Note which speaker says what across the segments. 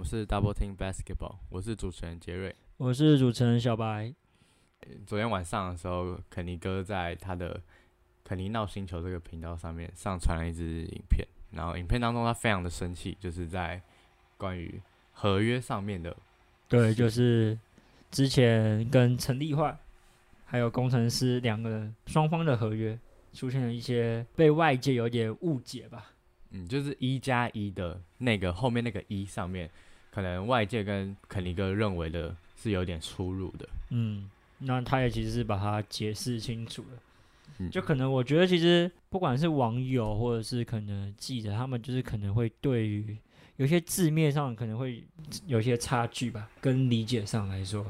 Speaker 1: 们是 Double Team Basketball，我是主持人杰瑞。
Speaker 2: 我是主持人小白。
Speaker 1: 昨天晚上的时候，肯尼哥在他的肯尼闹星球这个频道上面上传了一支影片，然后影片当中他非常的生气，就是在关于合约上面的，
Speaker 2: 对，就是之前跟陈立焕还有工程师两个人双方的合约出现了一些被外界有点误解吧。
Speaker 1: 嗯，就是一加一的那个后面那个一上面，可能外界跟肯尼哥认为的是有点出入的。
Speaker 2: 嗯，那他也其实是把它解释清楚了。
Speaker 1: 嗯
Speaker 2: 就可能我觉得其实不管是网友或者是可能记者，他们就是可能会对于有些字面上可能会有些差距吧，跟理解上来说。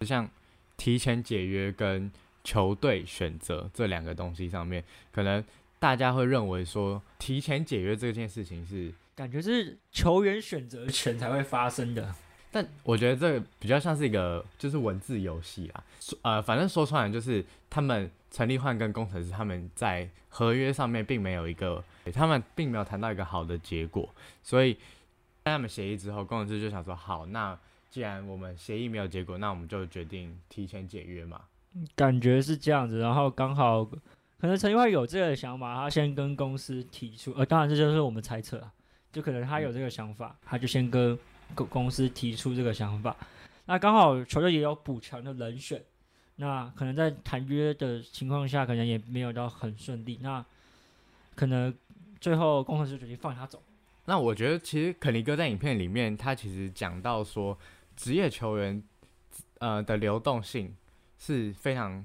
Speaker 1: 就像提前解约跟球队选择这两个东西上面，可能大家会认为说提前解约这件事情是，
Speaker 2: 感觉是球员选择权才会发生的。
Speaker 1: 但我觉得这个比较像是一个就是文字游戏啦。说呃，反正说穿了就是他们陈立焕跟工程师他们在合约上面并没有一个，他们并没有谈到一个好的结果，所以在他们协议之后，工程师就想说好，那既然我们协议没有结果，那我们就决定提前解约嘛。
Speaker 2: 感觉是这样子，然后刚好可能陈立焕有这个想法，他先跟公司提出，呃，当然这就是我们猜测啊，就可能他有这个想法，他就先跟公公司提出这个想法。那刚好球队也有补强的人选，那可能在谈约的情况下，可能也没有到很顺利，那可能最后工程师决定放他走。
Speaker 1: 那我觉得其实肯尼哥在影片里面，他其实讲到说，职业球员呃的流动性是非常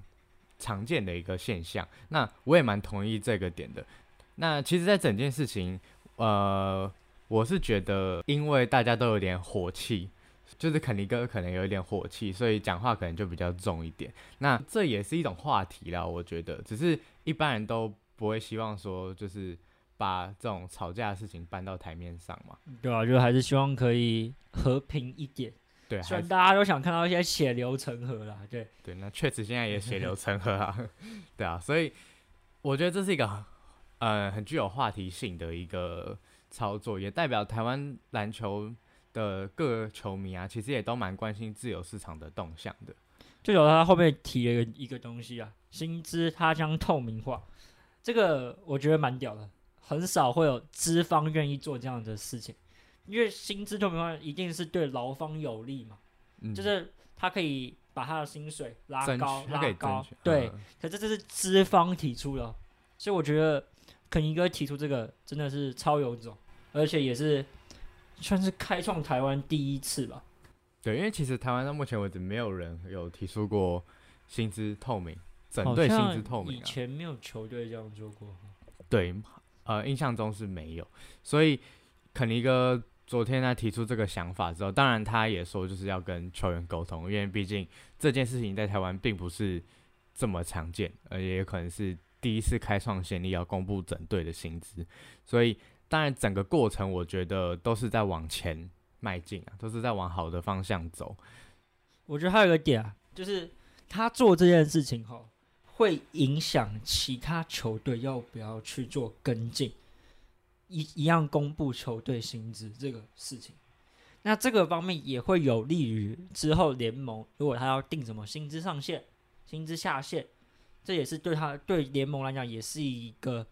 Speaker 1: 常见的一个现象。那我也蛮同意这个点的。那其实，在整件事情，呃，我是觉得，因为大家都有点火气，就是肯尼哥可能有一点火气，所以讲话可能就比较重一点。那这也是一种话题啦，我觉得，只是一般人都不会希望说，就是把这种吵架的事情搬到台面上嘛。
Speaker 2: 对啊，就还是希望可以和平一点。
Speaker 1: 对，
Speaker 2: 虽然大家都想看到一些血流成河啦，对，
Speaker 1: 对，那确实现在也血流 成河啊，对啊，所以我觉得这是一个呃很具有话题性的一个操作，也代表台湾篮球的各个球迷啊，其实也都蛮关心自由市场的动向的。
Speaker 2: 就有他后面提了一个一个东西啊，薪资它将透明化，这个我觉得蛮屌的，很少会有资方愿意做这样的事情，因为薪资透明化一定是对劳方有利嘛，
Speaker 1: 嗯，
Speaker 2: 就是他可以把他的薪水拉高拉高，对，
Speaker 1: 嗯
Speaker 2: 可是这是资方提出的，所以我觉得肯尼哥提出这个真的是超有种，而且也是算是开创台湾第一次吧。
Speaker 1: 对，因为其实台湾到目前为止没有人有提出过薪资透明，整
Speaker 2: 好
Speaker 1: 队薪资透明啊。
Speaker 2: 以前没有球队这样做过。
Speaker 1: 对，呃，印象中是没有，所以肯尼哥昨天他提出这个想法之后，当然他也说就是要跟球员沟通，因为毕竟这件事情在台湾并不是这么常见，而且也可能是第一次开创先例要公布整队的薪资，所以当然整个过程我觉得都是在往前迈进啊，都是在往好的方向走。
Speaker 2: 我觉得还有一个点啊，就是他做这件事情后，会影响其他球队要不要去做跟进，一一样公布球队薪资这个事情。那这个方面也会有利于之后联盟，如果他要定什么薪资上限、薪资下限，这也是对他对联盟来讲也是一个，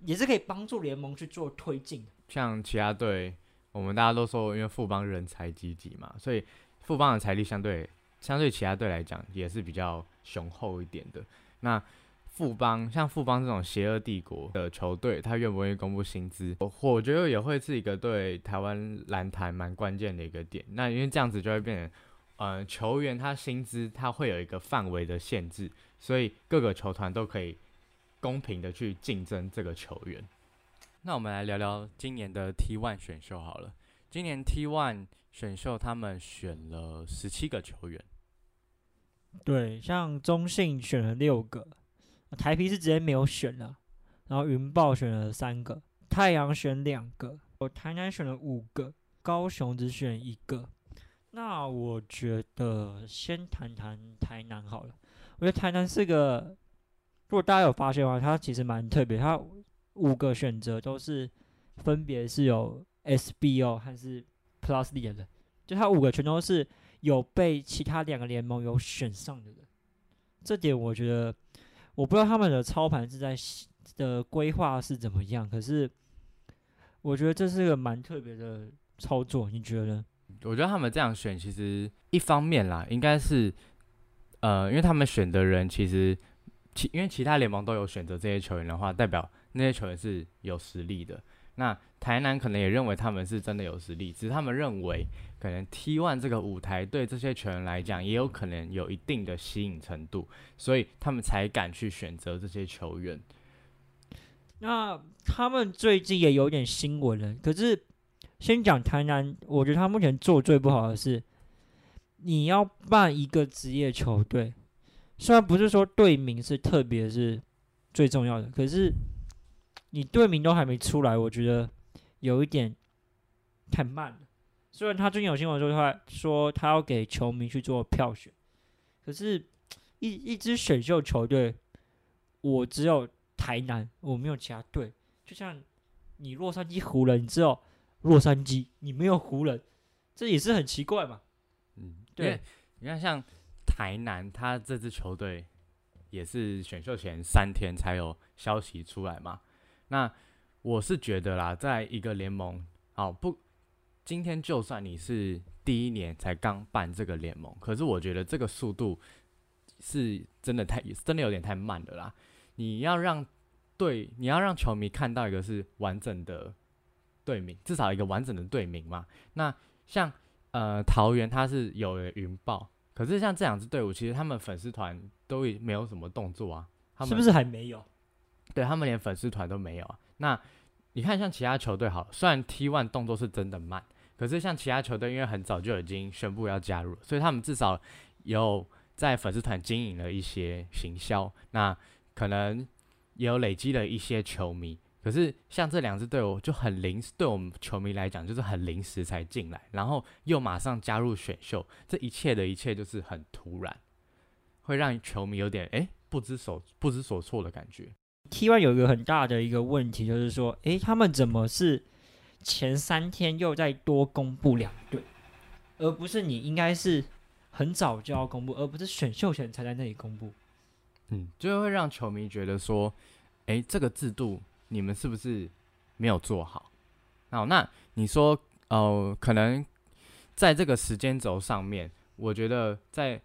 Speaker 2: 也是可以帮助联盟去做推进。
Speaker 1: 像其他队，我们大家都说，因为富邦人才济济嘛，所以富邦的财力相对相对其他队来讲也是比较雄厚一点的。那富邦像富邦这种邪恶帝国的球队，他愿不愿意公布薪资，我我觉得也会是一个对台湾篮坛蛮关键的一个点。那因为这样子就会变成，呃，球员他薪资他会有一个范围的限制，所以各个球团都可以公平的去竞争这个球员。那我们来聊聊今年的 T One 选秀好了。今年 T One 选秀他们选了十七个球员，
Speaker 2: 对，像中信选了六个，台皮是直接没有选了，然后云豹选了三个，太阳选两个，我台南选了五个，高雄只选一个。那我觉得先谈谈台南好了。我觉得台南是个，如果大家有发现的话，它其实蛮特别，它五个选择都是分别是有 SBO 还是 Plus D 的，就他五个全都是有被其他两个联盟有选上的人。这点我觉得，我不知道他们的操盘是在的规划是怎么样，可是我觉得这是个蛮特别的操作，你觉得？
Speaker 1: 我觉得他们这样选，其实一方面啦，应该是，呃，因为他们选的人其实其因为其他联盟都有选择这些球员的话，代表那些球员是有实力的。那台南可能也认为他们是真的有实力，只是他们认为可能 T one 这个舞台对这些球员来讲也有可能有一定的吸引程度，所以他们才敢去选择这些球员。
Speaker 2: 那他们最近也有点新闻了，可是先讲台南，我觉得他目前做最不好的是，你要办一个职业球队，虽然不是说队名是特别是最重要的，可是你队名都还没出来，我觉得有一点太慢了。虽然他最近有新闻说他说他要给球迷去做票选，可是一一支选秀球队，我只有。台南我没有其他队，就像你洛杉矶湖人，你只有洛杉矶，你没有湖人，这也是很奇怪嘛。
Speaker 1: 嗯，对，你看像台南，他这支球队也是选秀前三天才有消息出来嘛。那我是觉得啦，在一个联盟，好不，今天就算你是第一年才刚办这个联盟，可是我觉得这个速度是真的太，真的有点太慢了啦。你要让队，你要让球迷看到一个是完整的队名，至少一个完整的队名嘛。那像呃桃园，它是有云豹，可是像这两支队伍，其实他们粉丝团都没有什么动作啊。他们
Speaker 2: 是不是还没有？
Speaker 1: 对他们连粉丝团都没有啊。那你看像其他球队，好，虽然 T One 动作是真的慢，可是像其他球队，因为很早就已经宣布要加入，所以他们至少有在粉丝团经营了一些行销。那可能也有累积了一些球迷，可是像这两支队伍就很临时，对我们球迷来讲就是很临时才进来，然后又马上加入选秀，这一切的一切就是很突然，会让球迷有点哎不知所不知所措的感觉。
Speaker 2: T1 有一个很大的一个问题就是说，诶，他们怎么是前三天又再多公布两队，而不是你应该是很早就要公布，而不是选秀前才在那里公布。
Speaker 1: 嗯，就会让球迷觉得说，诶，这个制度你们是不是没有做好？好，那你说，呃，可能在这个时间轴上面，我觉得在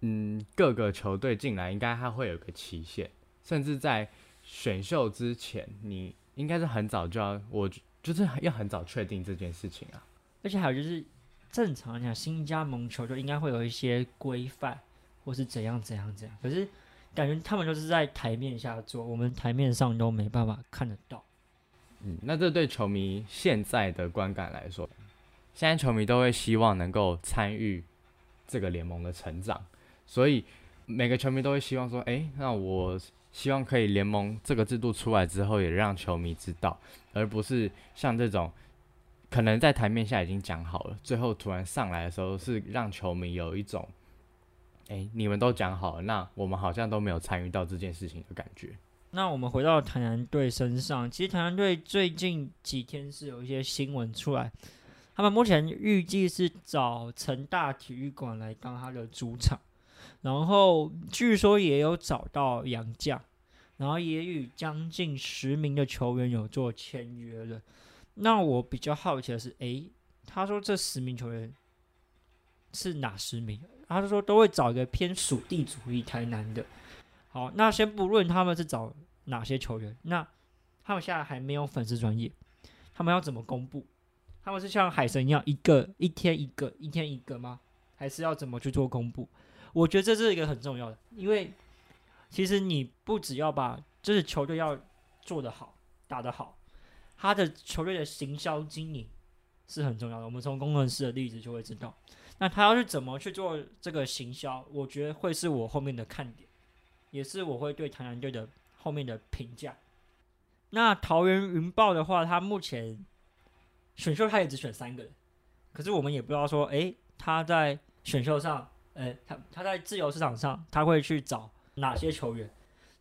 Speaker 1: 嗯各个球队进来，应该它会有个期限，甚至在选秀之前，你应该是很早就要，我就是要很早确定这件事情啊。
Speaker 2: 而且还有就是，正常来讲，新加盟球队应该会有一些规范。或是怎样怎样怎样，可是感觉他们就是在台面下做，我们台面上都没办法看得到。
Speaker 1: 嗯，那这对球迷现在的观感来说，现在球迷都会希望能够参与这个联盟的成长，所以每个球迷都会希望说，哎，那我希望可以联盟这个制度出来之后，也让球迷知道，而不是像这种可能在台面下已经讲好了，最后突然上来的时候，是让球迷有一种。哎，你们都讲好了，那我们好像都没有参与到这件事情的感觉。
Speaker 2: 那我们回到台南队身上，其实台南队最近几天是有一些新闻出来，他们目前预计是找成大体育馆来当他的主场，然后据说也有找到杨将，然后也与将近十名的球员有做签约了。那我比较好奇的是，哎，他说这十名球员是哪十名？他就说都会找一个偏属地主义台南的。好，那先不论他们是找哪些球员，那他们现在还没有粉丝专业，他们要怎么公布？他们是像海神一样一个一天一个一天一个吗？还是要怎么去做公布？我觉得这是一个很重要的，因为其实你不只要把就是球队要做得好打得好，他的球队的行销经营是很重要的。我们从工程师的例子就会知道。那他要是怎么去做这个行销？我觉得会是我后面的看点，也是我会对台南队的后面的评价。那桃园云豹的话，他目前选秀他也只选三个人，可是我们也不知道说，诶，他在选秀上，呃，他他在自由市场上他会去找哪些球员，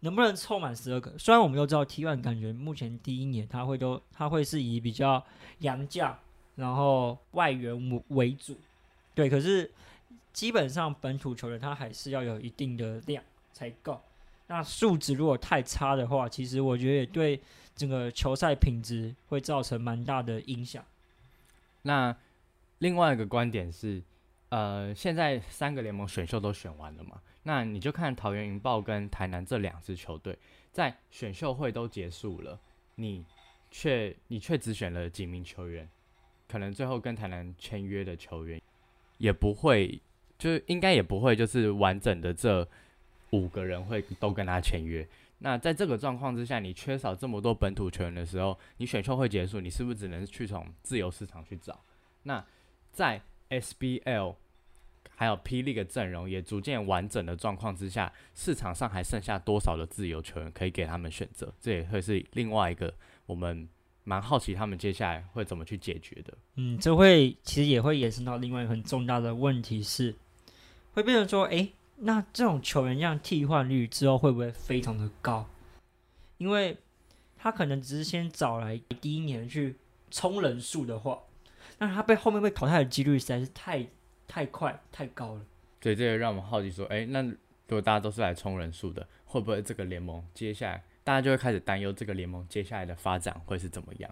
Speaker 2: 能不能凑满十二个？虽然我们都知道，T one 感觉目前第一年他会都他会是以比较洋将然后外援为为主，对。可是基本上本土球员他还是要有一定的量才够。那素质如果太差的话，其实我觉得也对整个球赛品质会造成蛮大的影响。
Speaker 1: 那另外一个观点是，呃，现在三个联盟选秀都选完了嘛？那你就看桃园云豹跟台南这两支球队，在选秀会都结束了，你却你却只选了几名球员，可能最后跟台南签约的球员也不会，就应该也不会就是完整的这五个人会都跟他签约。那在这个状况之下，你缺少这么多本土球员的时候，你选秀会结束，你是不是只能去从自由市场去找？那在 SBL 还有霹雳的阵容也逐渐完整的状况之下，市场上还剩下多少的自由球员可以给他们选择？这也会是另外一个我们蛮好奇他们接下来会怎么去解决的。
Speaker 2: 嗯，这会其实也会延伸到另外一个很重大的问题是，会变成说，诶，那这种球员这样替换率之后会不会非常的高？因为他可能只是先找来第一年去冲人数的话，那他被后面被淘汰的几率实在是太。太快太高了，
Speaker 1: 对，这也让我们好奇说，哎，那如果大家都是来冲人数的，会不会这个联盟接下来大家就会开始担忧这个联盟接下来的发展会是怎么样？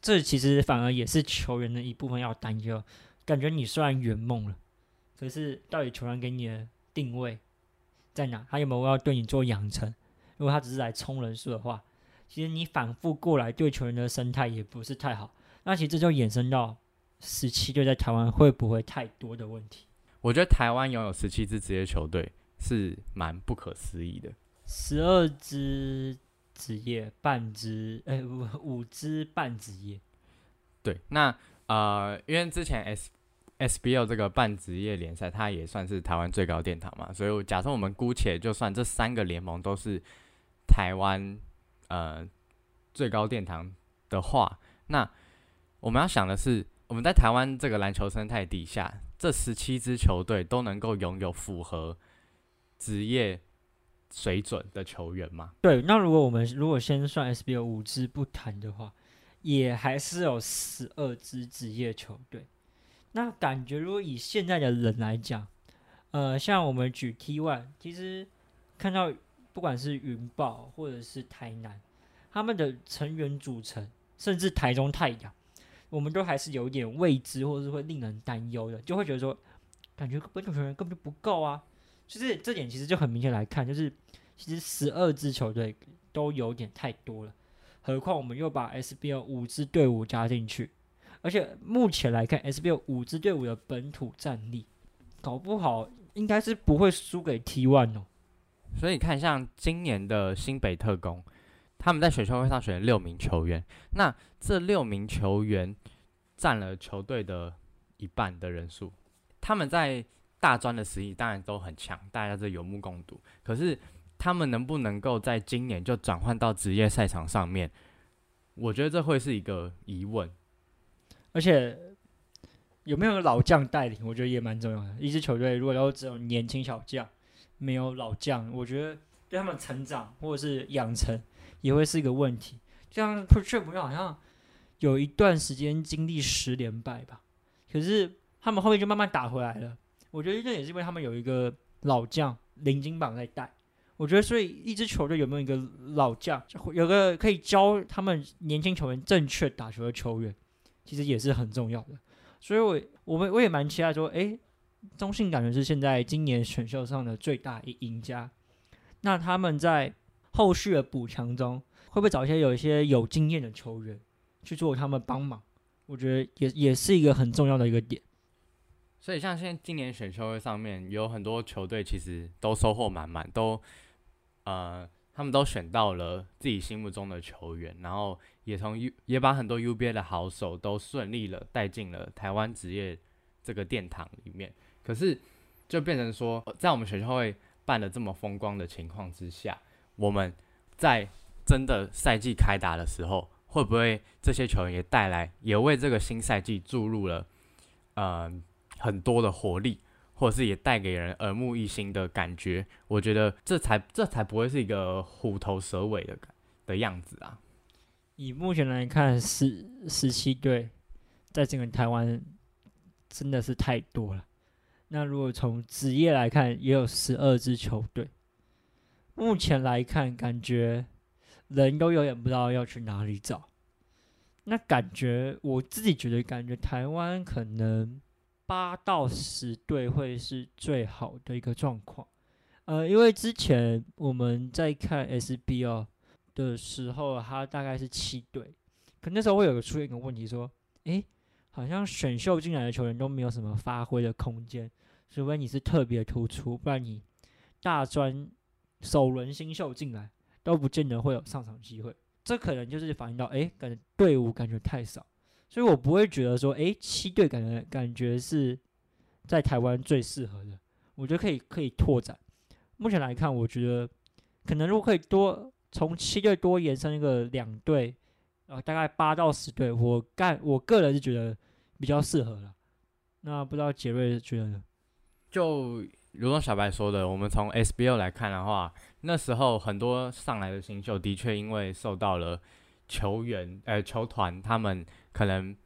Speaker 2: 这其实反而也是球员的一部分要担忧。感觉你虽然圆梦了，可是到底球员给你的定位在哪？他有没有要对你做养成？如果他只是来冲人数的话，其实你反复过来对球员的生态也不是太好。那其实这就衍生到。十七队在台湾会不会太多的问题？
Speaker 1: 我觉得台湾拥有十七支职业球队是蛮不可思议的。
Speaker 2: 十二支职业半支，哎，五五支半职业。
Speaker 1: 对，那呃，因为之前 S SBL 这个半职业联赛，它也算是台湾最高殿堂嘛，所以假设我们姑且就算这三个联盟都是台湾呃最高殿堂的话，那我们要想的是。我们在台湾这个篮球生态底下，这十七支球队都能够拥有符合职业水准的球员吗？
Speaker 2: 对，那如果我们如果先算 SBO 五支不谈的话，也还是有十二支职业球队。那感觉如果以现在的人来讲，呃，像我们举 T One，其实看到不管是云豹或者是台南，他们的成员组成，甚至台中太阳。我们都还是有点未知，或者是会令人担忧的，就会觉得说，感觉本土球员根本就不够啊。就是这点其实就很明显来看，就是其实十二支球队都有点太多了，何况我们又把 SBL 五支队伍加进去，而且目前来看，SBL 五支队伍的本土战力，搞不好应该是不会输给 T1 哦。
Speaker 1: 所以看像今年的新北特工。他们在选秀会上选了六名球员，那这六名球员占了球队的一半的人数。他们在大专的实力当然都很强，大家都有目共睹。可是他们能不能够在今年就转换到职业赛场上面？我觉得这会是一个疑问。
Speaker 2: 而且有没有老将带领，我觉得也蛮重要的。一支球队如果都只有年轻小将，没有老将，我觉得对他们成长或者是养成。也会是一个问题，就像 p r t r e 好像有一段时间经历十连败吧，可是他们后面就慢慢打回来了。我觉得这也是因为他们有一个老将林金榜在带。我觉得，所以一支球队有没有一个老将，有个可以教他们年轻球员正确打球的球员，其实也是很重要的。所以，我我们我也蛮期待说，诶，中信感觉是现在今年选秀上的最大赢家。那他们在。后续的补强中，会不会找一些有一些有经验的球员去做他们帮忙？我觉得也也是一个很重要的一个点。
Speaker 1: 所以，像现在今年选秀会上面有很多球队，其实都收获满满，都呃，他们都选到了自己心目中的球员，然后也从 U 也把很多 UBA 的好手都顺利了带进了台湾职业这个殿堂里面。可是，就变成说，在我们选秀会办的这么风光的情况之下。我们在真的赛季开打的时候，会不会这些球员也带来，也为这个新赛季注入了，呃，很多的活力，或者是也带给人耳目一新的感觉？我觉得这才这才不会是一个虎头蛇尾的感的样子啊！
Speaker 2: 以目前来看，十十七队在整个台湾真的是太多了。那如果从职业来看，也有十二支球队。目前来看，感觉人都有点不知道要去哪里找。那感觉我自己觉得，感觉台湾可能八到十队会是最好的一个状况。呃，因为之前我们在看 SBL 的时候，它大概是七队，可那时候会有个出现一个问题，说，诶，好像选秀进来的球员都没有什么发挥的空间，除非你是特别突出，不然你大专首轮新秀进来都不见得会有上场机会。这可能就是反映到，诶，感觉队伍感觉太少，所以我不会觉得说，诶，七队感觉感觉是在台湾最适合的，我觉得可以可以拓展。目前来看，我觉得可能如果可以多从七队多延伸一个两队，呃，大概八到十队，我干我个人是觉得比较适合了。那不知道杰瑞觉得呢？
Speaker 1: 就如同小白说的，我们从 SBL 来看的话，那时候很多上来的新秀的确因为受到了球员呃球团他们可能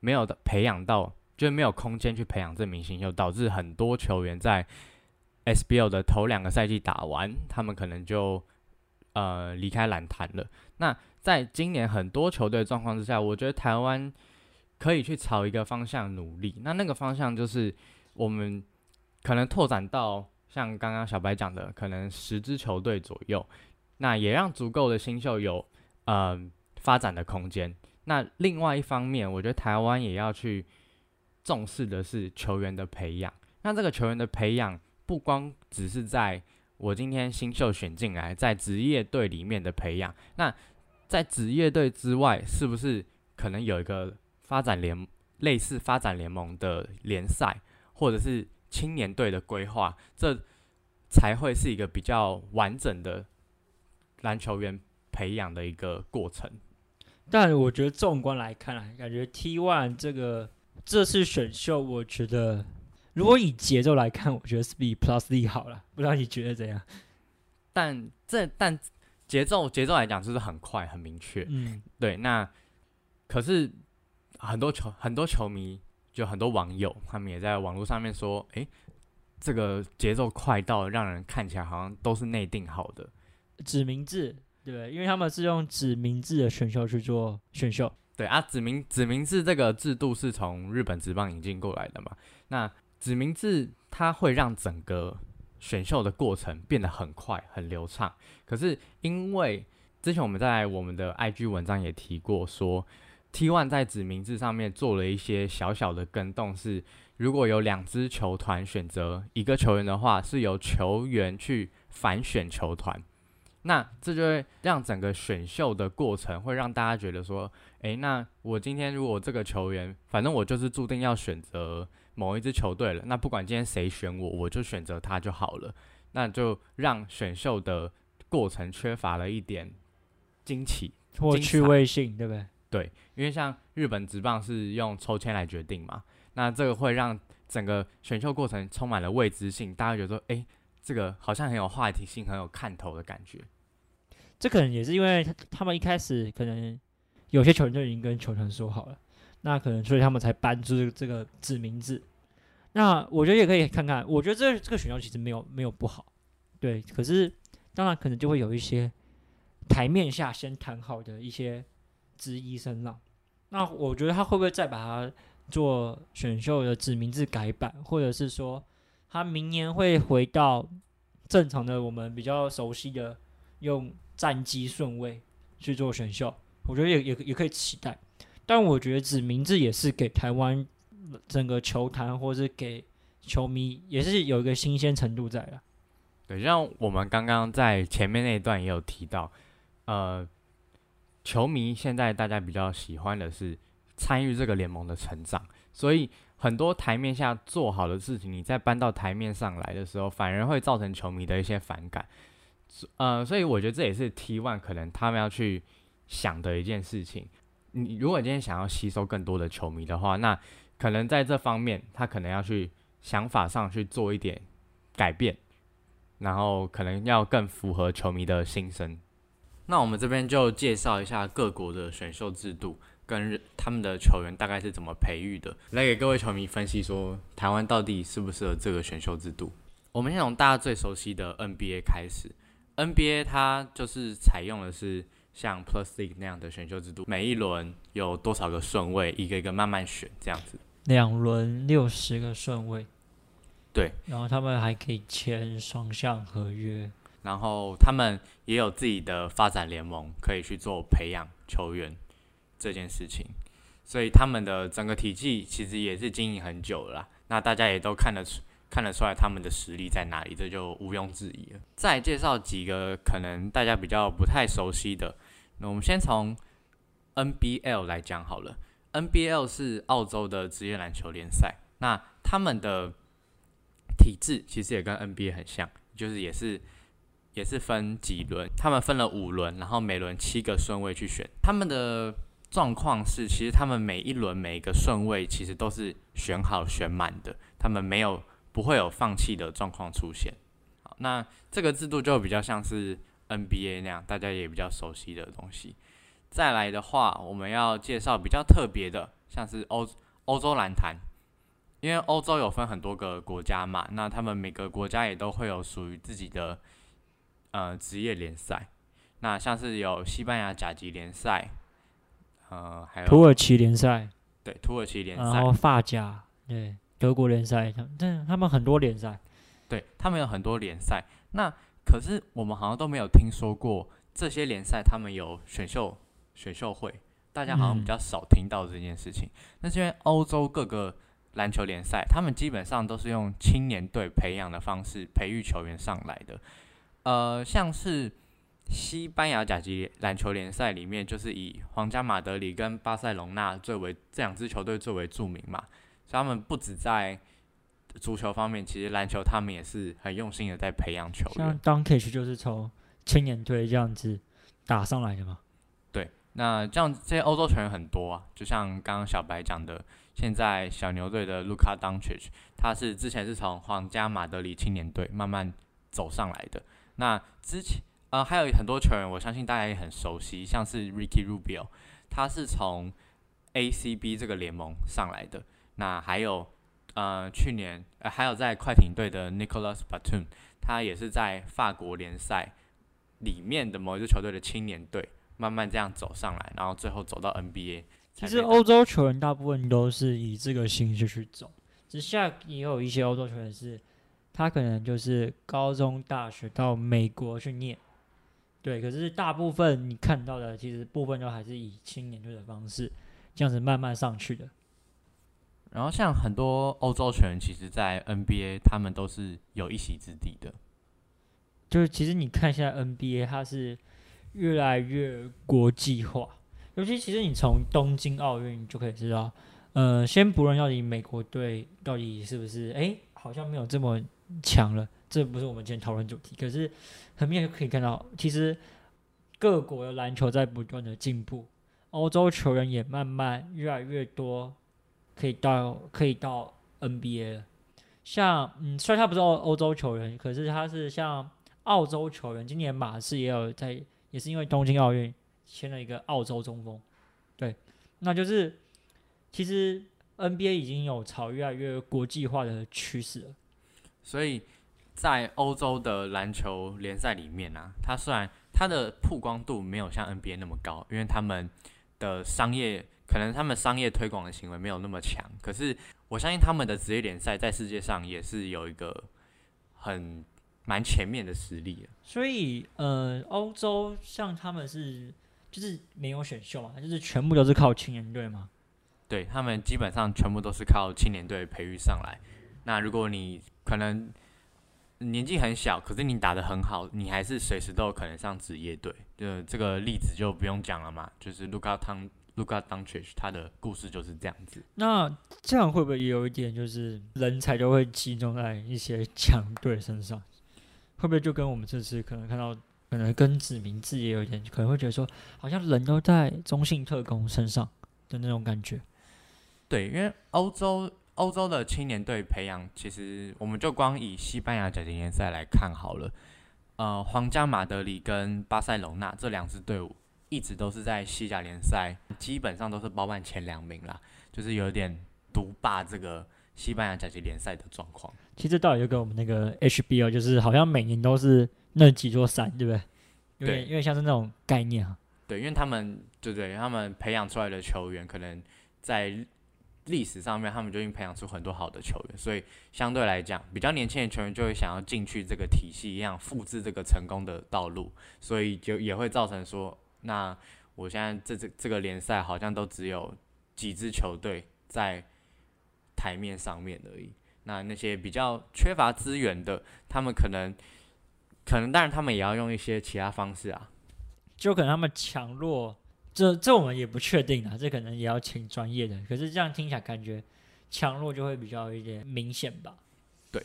Speaker 1: 没有培养到，就没有空间去培养这名新秀，导致很多球员在。SBL 的头两个赛季打完，他们可能就呃离开篮坛了。那在今年很多球队状况之下，我觉得台湾可以去朝一个方向努力。那那个方向就是我们可能拓展到像刚刚小白讲的，可能十支球队左右。那也让足够的新秀有呃发展的空间。那另外一方面，我觉得台湾也要去重视的是球员的培养。那这个球员的培养。不光只是在我今天新秀选进来，在职业队里面的培养，那在职业队之外，是不是可能有一个发展联类似发展联盟的联赛，或者是青年队的规划，这才会是一个比较完整的篮球员培养的一个过程。
Speaker 2: 但我觉得纵观来看啊，感觉 T One 这个这次选秀，我觉得。如果以节奏来看，我觉得是比 Plus D 好了，不知道你觉得怎样？
Speaker 1: 但这但节奏节奏来讲，就是很快很明确。嗯，对。那可是很多球很多球迷，就很多网友，他们也在网络上面说：“诶，这个节奏快到让人看起来好像都是内定好的
Speaker 2: 指名制，对，因为他们是用指名制的选秀去做选秀。
Speaker 1: 对啊，指名指名制这个制度是从日本职棒引进过来的嘛？那指名制它会让整个选秀的过程变得很快、很流畅。可是因为之前我们在我们的 IG 文章也提过，说 T1 在子名字上面做了一些小小的更动，是如果有两支球团选择一个球员的话，是由球员去反选球团。那这就会让整个选秀的过程会让大家觉得说，诶，那我今天如果这个球员，反正我就是注定要选择。某一支球队了，那不管今天谁选我，我就选择他就好了。那就让选秀的过程缺乏了一点惊奇
Speaker 2: 或趣味性，对不对？
Speaker 1: 对，因为像日本职棒是用抽签来决定嘛，那这个会让整个选秀过程充满了未知性，大家觉得说，哎，这个好像很有话题性，很有看头的感觉。
Speaker 2: 这可能也是因为他们一开始可能有些球员就已经跟球团说好了。那可能，所以他们才搬出这个指名字。那我觉得也可以看看，我觉得这这个选项其实没有没有不好，对。可是当然可能就会有一些台面下先谈好的一些质疑声浪。那我觉得他会不会再把它做选秀的指名字改版，或者是说他明年会回到正常的我们比较熟悉的用战绩顺位去做选秀？我觉得也也也可以期待。但我觉得指名字也是给台湾整个球坛，或是给球迷，也是有一个新鲜程度在的。
Speaker 1: 对，像我们刚刚在前面那一段也有提到，呃，球迷现在大家比较喜欢的是参与这个联盟的成长，所以很多台面下做好的事情，你再搬到台面上来的时候，反而会造成球迷的一些反感。呃，所以我觉得这也是 T One 可能他们要去想的一件事情。你如果今天想要吸收更多的球迷的话，那可能在这方面他可能要去想法上去做一点改变，然后可能要更符合球迷的心声。那我们这边就介绍一下各国的选秀制度跟他们的球员大概是怎么培育的，来给各位球迷分析说台湾到底适不适合这个选秀制度。我们先从大家最熟悉的 NBA 开始，NBA 它就是采用的是像 Plus League 那样的选秀制度，每一轮有多少个顺位，一个一个慢慢选这样子。
Speaker 2: 两轮六十个顺位，
Speaker 1: 对，
Speaker 2: 然后他们还可以签双向合约，
Speaker 1: 然后他们也有自己的发展联盟，可以去做培养球员这件事情，所以他们的整个体系其实也是经营很久了。那大家也都看得出看得出来他们的实力在哪里，这就毋庸置疑了。再介绍几个可能大家比较不太熟悉的，那我们先从 NBL 来讲好了。NBL 是澳洲的职业篮球联赛，那他们的体制其实也跟 NBA 很像，就是也是也是分几轮，他们分了五轮，然后每轮七个顺位去选。他们的状况是，其实他们每一轮每一个顺位其实都是选好选满的，他们没有不会有放弃的状况出现。好，那这个制度就比较像是 NBA 那样，大家也比较熟悉的东西。再来的话，我们要介绍比较特别的，像是欧欧洲篮坛，因为欧洲有分很多个国家嘛，那他们每个国家也都会有属于自己的呃职业联赛。那像是有西班牙甲级联赛，呃，还有
Speaker 2: 土耳其联赛，
Speaker 1: 对土耳其联
Speaker 2: 然
Speaker 1: 赛，
Speaker 2: 后法甲，对德国联赛，他但他们很多联赛，
Speaker 1: 对他们有很多联赛。那可是我们好像都没有听说过这些联赛，他们有选秀。选秀会，大家好像比较少听到这件事情。那是因为欧洲各个篮球联赛，他们基本上都是用青年队培养的方式培育球员上来的。呃，像是西班牙甲级篮球联赛里面，就是以皇家马德里跟巴塞隆纳最为这两支球队最为著名嘛。所以他们不止在足球方面，其实篮球他们也是很用心的在培养球员。
Speaker 2: 像 d u n k a g e 就是从青年队这样子打上来的嘛。
Speaker 1: 对那这样这些欧洲球员很多啊，就像刚刚小白讲的，现在小牛队的卢卡· c i c 他是之前是从皇家马德里青年队慢慢走上来的。那之前呃还有很多球员，我相信大家也很熟悉，像是 Ricky Rubio，他是从 ACB 这个联盟上来的。那还有呃去年呃还有在快艇队的 Nicholas Batum，他也是在法国联赛里面的某一支球队的青年队。慢慢这样走上来，然后最后走到 NBA。
Speaker 2: 其实欧洲球员大部分都是以这个形式去走，只下也有一些欧洲球员是，他可能就是高中、大学到美国去念，对。可是大部分你看到的，其实部分都还是以青年队的方式这样子慢慢上去的。
Speaker 1: 然后像很多欧洲球员，其实，在 NBA 他们都是有一席之地的。
Speaker 2: 就是其实你看现在 NBA，它是。越来越国际化，尤其其实你从东京奥运就可以知道，呃，先不论到底美国队到底是不是，哎，好像没有这么强了，这不是我们今天讨论主题。可是很明显可以看到，其实各国的篮球在不断的进步，欧洲球员也慢慢越来越多可以到可以到 NBA 了。像嗯，虽然他不是欧欧洲球员，可是他是像澳洲球员，今年马刺也有在。也是因为东京奥运签了一个澳洲中锋，对，那就是其实 NBA 已经有朝越来越国际化的趋势了。
Speaker 1: 所以在欧洲的篮球联赛里面呢，它虽然它的曝光度没有像 NBA 那么高，因为他们的商业可能他们商业推广的行为没有那么强，可是我相信他们的职业联赛在世界上也是有一个很。蛮前面的实力
Speaker 2: 所以呃，欧洲像他们是就是没有选秀嘛，就是全部都是靠青年队嘛。
Speaker 1: 对他们基本上全部都是靠青年队培育上来。那如果你可能年纪很小，可是你打的很好，你还是随时都有可能上职业队。就这个例子就不用讲了嘛，就是卢卡汤卢卡当切什他的故事就是这样子。
Speaker 2: 那这样会不会也有一点就是人才都会集中在一些强队身上？会不会就跟我们这次可能看到，可能跟指名字也有一点，可能会觉得说，好像人都在中性特工身上的那种感觉。
Speaker 1: 对，因为欧洲欧洲的青年队培养，其实我们就光以西班牙甲级联赛来看好了。呃，皇家马德里跟巴塞隆纳这两支队伍，一直都是在西甲联赛，基本上都是包办前两名啦，就是有点独霸这个西班牙甲级联赛的状况。
Speaker 2: 其实道理就跟我们那个 HBO，就是好像每年都是那几座山，对不对？有点
Speaker 1: 对
Speaker 2: 有点像是那种概念啊。
Speaker 1: 对，因为他们对对，他们培养出来的球员，可能在历史上面，他们就已经培养出很多好的球员，所以相对来讲，比较年轻的球员就会想要进去这个体系一样，复制这个成功的道路，所以就也会造成说，那我现在这这这个联赛好像都只有几支球队在台面上面而已。那那些比较缺乏资源的，他们可能可能，当然他们也要用一些其他方式啊，
Speaker 2: 就可能他们强弱，这这我们也不确定啊，这可能也要请专业的。可是这样听起来感觉强弱就会比较一点明显吧？
Speaker 1: 对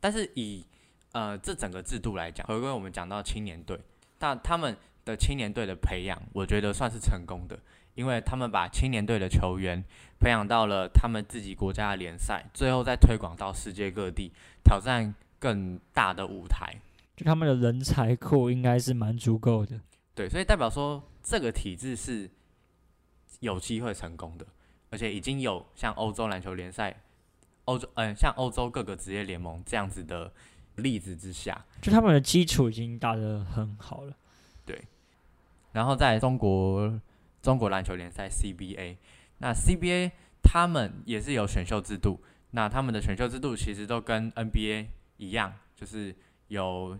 Speaker 1: 但是以呃这整个制度来讲，回归我们讲到青年队，那他们的青年队的培养，我觉得算是成功的，因为他们把青年队的球员培养到了他们自己国家的联赛，最后再推广到世界各地，挑战更大的舞台。
Speaker 2: 就他们的人才库应该是蛮足够的。
Speaker 1: 对，所以代表说这个体制是有机会成功的，而且已经有像欧洲篮球联赛、欧洲嗯、像欧洲各个职业联盟这样子的例子之下，
Speaker 2: 就他们的基础已经打得很好了。
Speaker 1: 对然后在中国中国篮球联赛 CBA，那 CBA 他们也是有选秀制度，那他们的选秀制度其实都跟 NBA 一样，就是有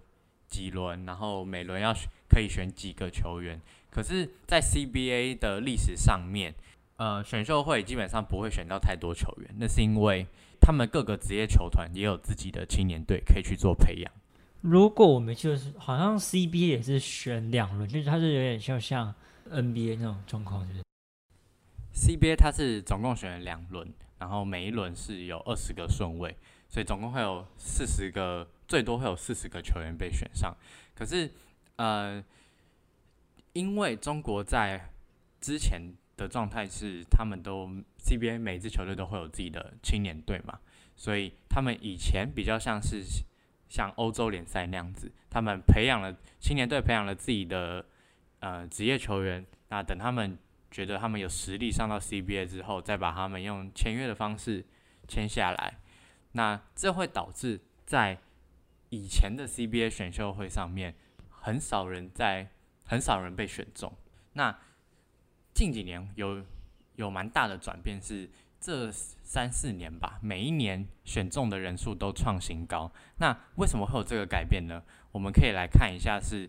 Speaker 1: 几轮，然后每轮要选可以选几个球员。可是，在 CBA 的历史上面，呃，选秀会基本上不会选到太多球员，那是因为他们各个职业球团也有自己的青年队可以去做培养。
Speaker 2: 如果我没记错，是好像 CBA 也是选两轮，就是它是有点像像 NBA 那种状况，就是
Speaker 1: CBA 它是总共选了两轮，然后每一轮是有二十个顺位，所以总共会有四十个，最多会有四十个球员被选上。可是，呃，因为中国在之前的状态是，他们都 CBA 每支球队都会有自己的青年队嘛，所以他们以前比较像是像欧洲联赛那样子，他们培养了青年队，培养了自己的呃职业球员，那等他们觉得他们有实力上到 CBA 之后，再把他们用签约的方式签下来，那这会导致在以前的 CBA 选秀会上面，很少人在很少人被选中。那近几年有有蛮大的转变是。这三四年吧，每一年选中的人数都创新高。那为什么会有这个改变呢？我们可以来看一下是，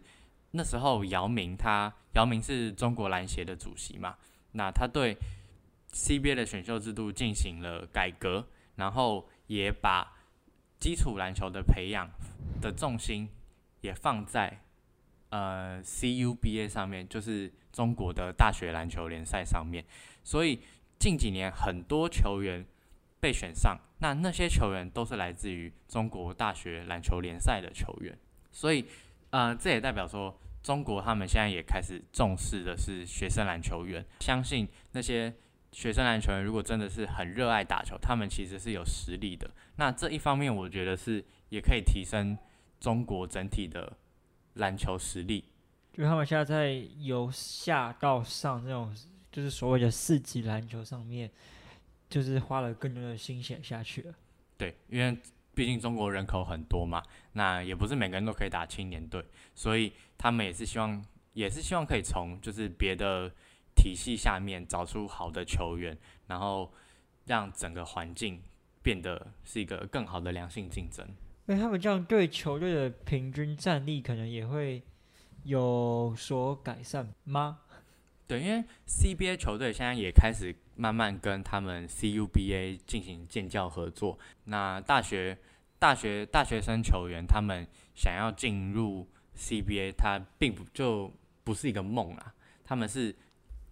Speaker 1: 那时候姚明他，姚明是中国篮协的主席嘛，那他对 CBA 的选秀制度进行了改革，然后也把基础篮球的培养的重心也放在呃 CUBA 上面，就是中国的大学篮球联赛上面，所以近几年很多球员被选上，那那些球员都是来自于中国大学篮球联赛的球员，所以呃，这也代表说中国他们现在也开始重视的是学生篮球员，相信那些学生篮球员如果真的是很热爱打球，他们其实是有实力的。那这一方面，我觉得是也可以提升中国整体的篮球实力。
Speaker 2: 就他们现在在由下到上这种，就是所谓的四级篮球上面，就是花了更多的心血下去了。
Speaker 1: 对，因为毕竟中国人口很多嘛，那也不是每个人都可以打青年队，所以他们也是希望，也是希望可以从就是别的体系下面找出好的球员，然后让整个环境变得是一个更好的良性竞争。
Speaker 2: 因为他们这样对球队的平均战力可能也会有所改善吗？
Speaker 1: 对，因为 CBA 球队现在也开始慢慢跟他们 CUBA 进行建教合作。那大学、大学、大学生球员他们想要进入 CBA，他并不就不是一个梦啊，他们是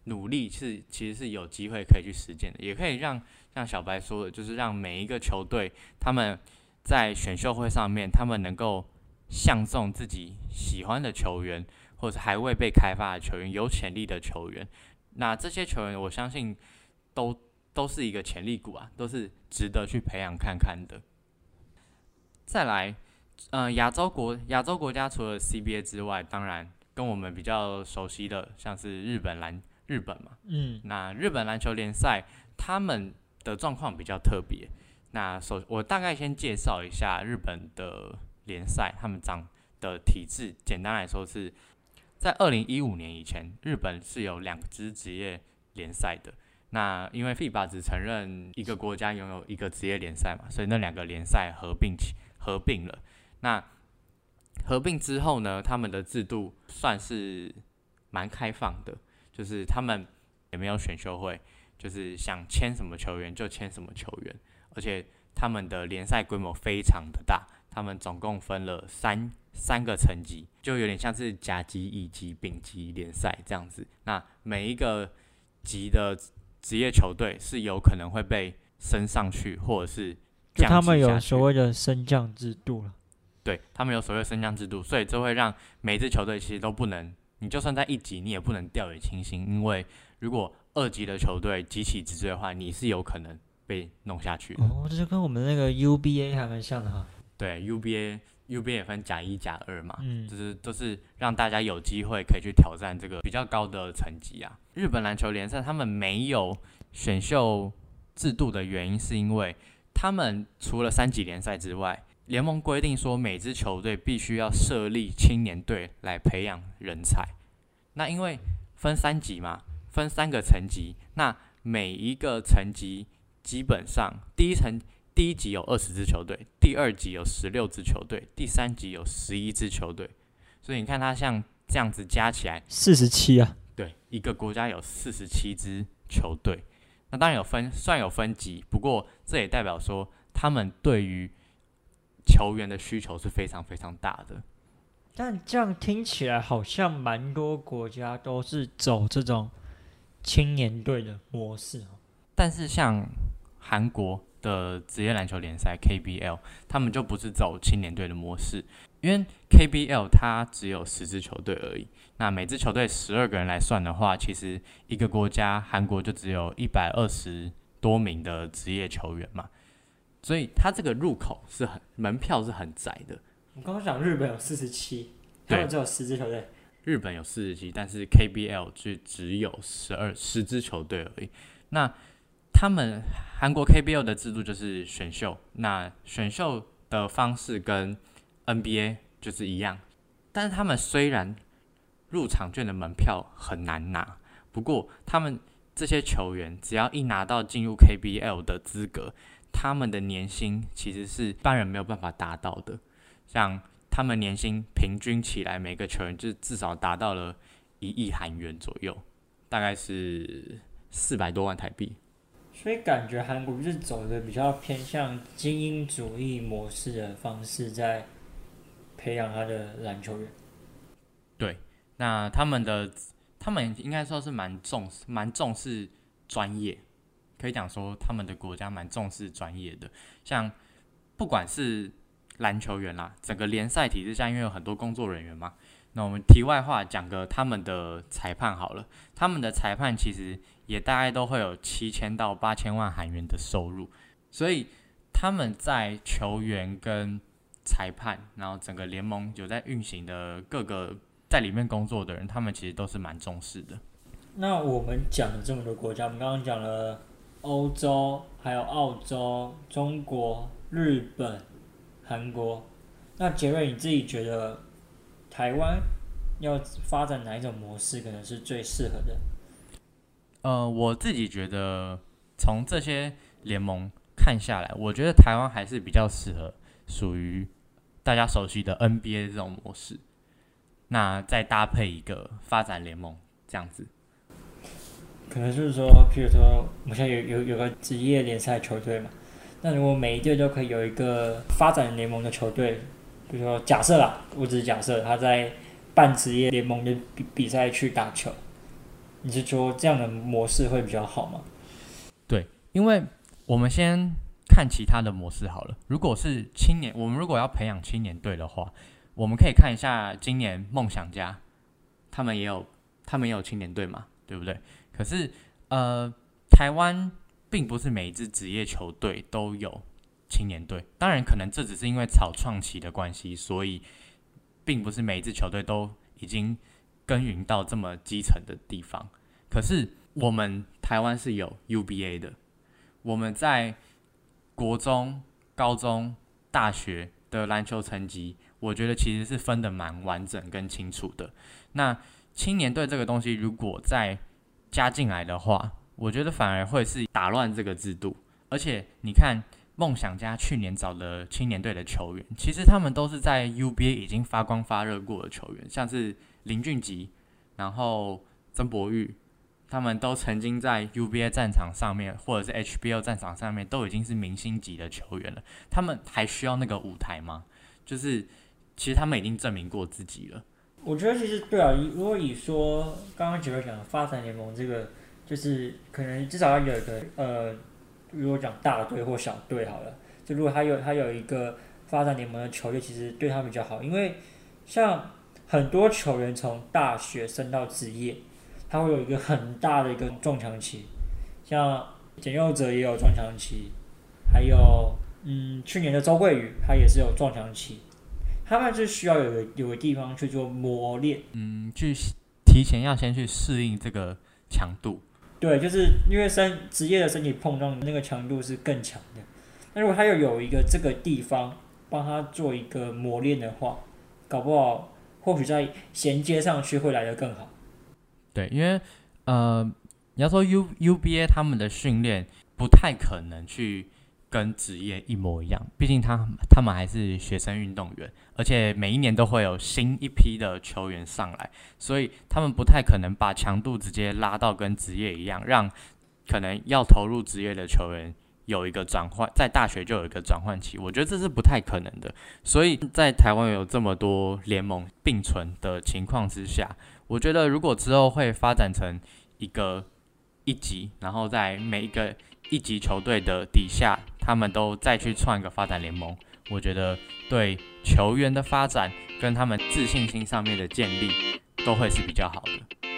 Speaker 1: 努力是其实是有机会可以去实践的，也可以让像小白说的，就是让每一个球队他们在选秀会上面，他们能够相中自己喜欢的球员。或者还未被开发的球员，有潜力的球员，那这些球员我相信都都是一个潜力股啊，都是值得去培养看看的。再来，呃，亚洲国亚洲国家除了 CBA 之外，当然跟我们比较熟悉的，像是日本篮日本嘛，
Speaker 2: 嗯，
Speaker 1: 那日本篮球联赛他们的状况比较特别。那首我大概先介绍一下日本的联赛，他们长的体制，简单来说是在二零一五年以前，日本是有两支职业联赛的。那因为 FIBA 只承认一个国家拥有一个职业联赛嘛，所以那两个联赛合并起合并了。那合并之后呢，他们的制度算是蛮开放的，就是他们也没有选秀会，就是想签什么球员就签什么球员，而且他们的联赛规模非常的大，他们总共分了三三个层级，就有点像是甲级、乙级、丙级联赛这样子。那每一个级的职业球队是有可能会被升上去，或者是
Speaker 2: 就他们有所谓的升降制度了。
Speaker 1: 对他们有所谓升降制度，所以这会让每支球队其实都不能，你就算在一级，你也不能掉以轻心，因为如果二级的球队集起直追的话，你是有可能被弄下去的。
Speaker 2: 哦，这就跟我们那个 UBA 还蛮像的哈。
Speaker 1: 对，UBA UBA 也分甲一、甲二嘛，
Speaker 2: 嗯
Speaker 1: 就，是都是让大家有机会可以去挑战这个比较高的成绩啊。日本篮球联赛他们没有选秀制度的原因，是因为他们除了三级联赛之外，联盟规定说每支球队必须要设立青年队来培养人才。那因为分三级嘛，分三个层级，那每一个层级基本上第一层第一级有二十支球队，第二级有十六支球队，第三级有十一支球队，所以你看它像这样子加起来，
Speaker 2: 四十七啊。
Speaker 1: 对，一个国家有四十七支球队。那当然有分，算有分级，不过这也代表说他们对于球员的需求是非常非常大的。
Speaker 2: 但这样听起来好像蛮多国家都是走这种青年队的模式哦。
Speaker 1: 但是像韩国的职业篮球联赛 KBL，他们就不是走青年队的模式，因为 KBL 它只有十支球队而已。那每支球队十二个人来算的话，其实一个国家韩国就只有一百二十多名的职业球员嘛，所以它这个入口是很门票是很窄的。
Speaker 2: 我刚刚讲日本有四十七，
Speaker 1: 对
Speaker 2: 他们只有十支球队。
Speaker 1: 日本有四十七，但是 KBL 就只有十二十支球队而已。那他们韩国 KBL 的制度就是选秀，那选秀的方式跟 NBA 就是一样，但是他们虽然入场券的门票很难拿，不过他们这些球员只要一拿到进入 KBL 的资格，他们的年薪其实是一般人没有办法达到的。像他们年薪平均起来，每个球员就至少达到了一亿韩元左右，大概是四百多万台币。
Speaker 2: 所以感觉韩国是走的比较偏向精英主义模式的方式，在培养他的篮球员。
Speaker 1: 对那他们的他们应该说是蛮重视蛮重视专业，可以讲说他们的国家蛮重视专业的。像不管是篮球员啦，整个联赛体制下，因为有很多工作人员嘛，那我们题外话讲个他们的裁判好了，他们的裁判其实也大概都会有七千到八千万韩元的收入，所以他们在球员跟裁判，然后整个联盟有在运行的各个在里面工作的人，他们其实都是蛮重视的。
Speaker 2: 那我们讲了这么多国家，我们刚刚讲了欧洲，还有澳洲、中国、日本、韩国。那杰瑞，你自己觉得台湾要发展哪一种模式可能是最适合的？
Speaker 1: 呃，我自己觉得从这些联盟看下来，我觉得台湾还是比较适合属于大家熟悉的 NBA 这种模式，那再搭配一个发展联盟这样子。
Speaker 2: 可能就是说，譬如说，我们现在有有有个职业联赛球队嘛，那如果每一队都可以有一个发展联盟的球队，比如说假设啦，我只是假设他在半职业联盟的比比赛去打球，你是说这样的模式会比较好吗？
Speaker 1: 对因为我们先看其他的模式好了。如果是青年，我们如果要培养青年队的话，我们可以看一下今年梦想家，他们也有他们也有青年队嘛，对不对？可是呃，台湾并不是每一支职业球队都有青年队，当然可能这只是因为草创期的关系，所以并不是每一支球队都已经耕耘到这么基层的地方。可是我们台湾是有 UBA 的，我们在国中、高中、大学的篮球成绩，我觉得其实是分的蛮完整跟清楚的。那青年队这个东西如果在加进来的话，我觉得反而会是打乱这个制度。而且你看。梦想家去年找的青年队的球员，其实他们都是在 UBA 已经发光发热过的球员，像是林俊杰，然后曾博玉，他们都曾经在 UBA 战场上面，或者是 HBL 战场上面，都已经是明星级的球员了。他们还需要那个舞台吗？就是其实他们已经证明过自己了。
Speaker 2: 我觉得其实对啊，如果以说刚刚九哥讲发展联盟这个，就是可能至少要有一个呃。如果讲大队或小队好了，就如果他有他有一个发展联盟的球队，其实对他比较好，因为像很多球员从大学升到职业，他会有一个很大的一个撞墙期，像简佑哲也有撞墙期，还有嗯去年的周桂宇他也是有撞墙期，他们是需要有个有个地方去做磨练，
Speaker 1: 嗯，去提前要先去适应这个强度。
Speaker 2: 对，就是因为身职业的身体碰撞那个强度是更强的。那如果他有有一个这个地方帮他做一个磨练的话，搞不好或许在衔接上去会来得更好。
Speaker 1: 对，因为呃，你要说 U U B A 他们的训练不太可能去。跟职业一模一样，毕竟他他们还是学生运动员，而且每一年都会有新一批的球员上来，所以他们不太可能把强度直接拉到跟职业一样，让可能要投入职业的球员有一个转换，在大学就有一个转换期，我觉得这是不太可能的。所以在台湾有这么多联盟并存的情况之下，我觉得如果之后会发展成一个一级，然后在每一个一级球队的底下。他们都再去创一个发展联盟，我觉得对球员的发展跟他们自信心上面的建立都会是比较好的。